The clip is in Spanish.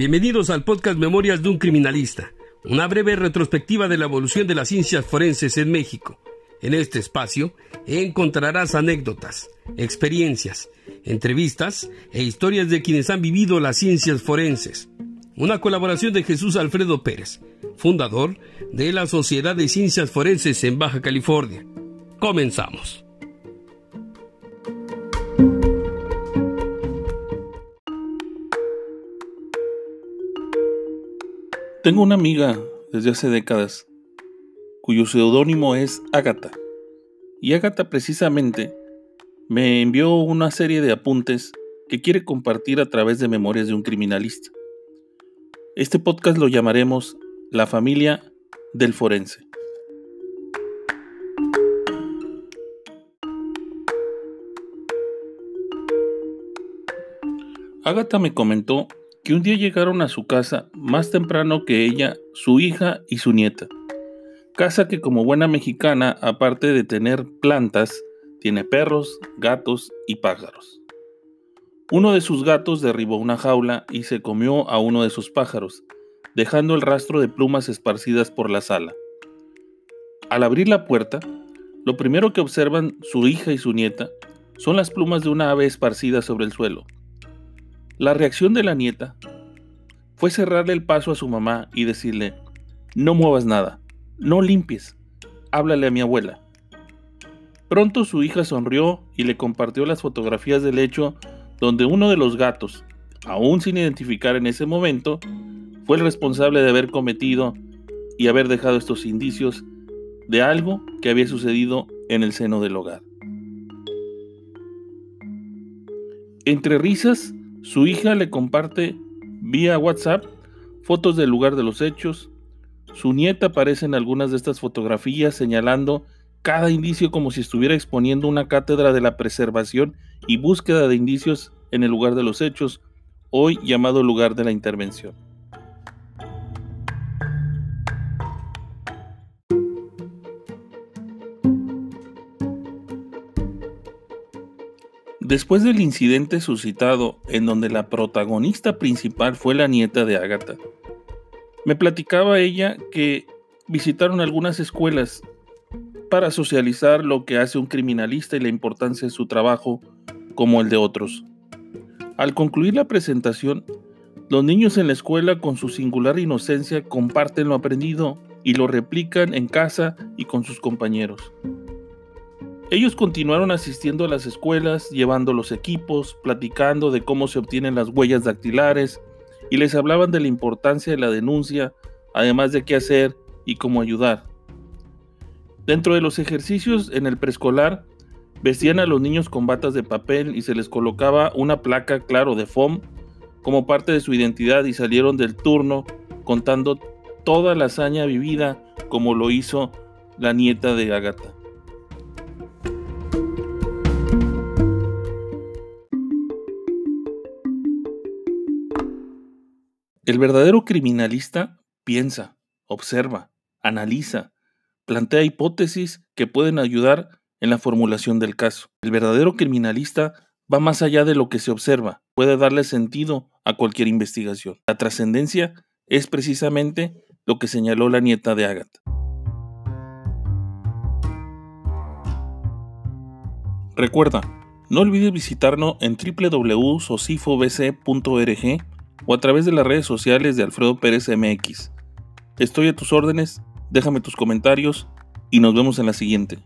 Bienvenidos al podcast Memorias de un Criminalista, una breve retrospectiva de la evolución de las ciencias forenses en México. En este espacio encontrarás anécdotas, experiencias, entrevistas e historias de quienes han vivido las ciencias forenses. Una colaboración de Jesús Alfredo Pérez, fundador de la Sociedad de Ciencias Forenses en Baja California. Comenzamos. Tengo una amiga desde hace décadas cuyo seudónimo es Ágata. Y Ágata precisamente me envió una serie de apuntes que quiere compartir a través de Memorias de un Criminalista. Este podcast lo llamaremos La familia del forense. Ágata me comentó un día llegaron a su casa más temprano que ella, su hija y su nieta. Casa que como buena mexicana, aparte de tener plantas, tiene perros, gatos y pájaros. Uno de sus gatos derribó una jaula y se comió a uno de sus pájaros, dejando el rastro de plumas esparcidas por la sala. Al abrir la puerta, lo primero que observan su hija y su nieta son las plumas de una ave esparcidas sobre el suelo. La reacción de la nieta fue cerrarle el paso a su mamá y decirle, no muevas nada, no limpies, háblale a mi abuela. Pronto su hija sonrió y le compartió las fotografías del hecho donde uno de los gatos, aún sin identificar en ese momento, fue el responsable de haber cometido y haber dejado estos indicios de algo que había sucedido en el seno del hogar. Entre risas, su hija le comparte vía WhatsApp fotos del lugar de los hechos. Su nieta aparece en algunas de estas fotografías señalando cada indicio como si estuviera exponiendo una cátedra de la preservación y búsqueda de indicios en el lugar de los hechos, hoy llamado lugar de la intervención. Después del incidente suscitado en donde la protagonista principal fue la nieta de Agatha, me platicaba ella que visitaron algunas escuelas para socializar lo que hace un criminalista y la importancia de su trabajo como el de otros. Al concluir la presentación, los niños en la escuela con su singular inocencia comparten lo aprendido y lo replican en casa y con sus compañeros. Ellos continuaron asistiendo a las escuelas, llevando los equipos, platicando de cómo se obtienen las huellas dactilares y les hablaban de la importancia de la denuncia, además de qué hacer y cómo ayudar. Dentro de los ejercicios en el preescolar, vestían a los niños con batas de papel y se les colocaba una placa, claro, de FOM como parte de su identidad y salieron del turno contando toda la hazaña vivida como lo hizo la nieta de Agatha. El verdadero criminalista piensa, observa, analiza, plantea hipótesis que pueden ayudar en la formulación del caso. El verdadero criminalista va más allá de lo que se observa, puede darle sentido a cualquier investigación. La trascendencia es precisamente lo que señaló la nieta de Agatha. Recuerda, no olvides visitarnos en www.socifobc.org o a través de las redes sociales de Alfredo Pérez MX. Estoy a tus órdenes, déjame tus comentarios y nos vemos en la siguiente.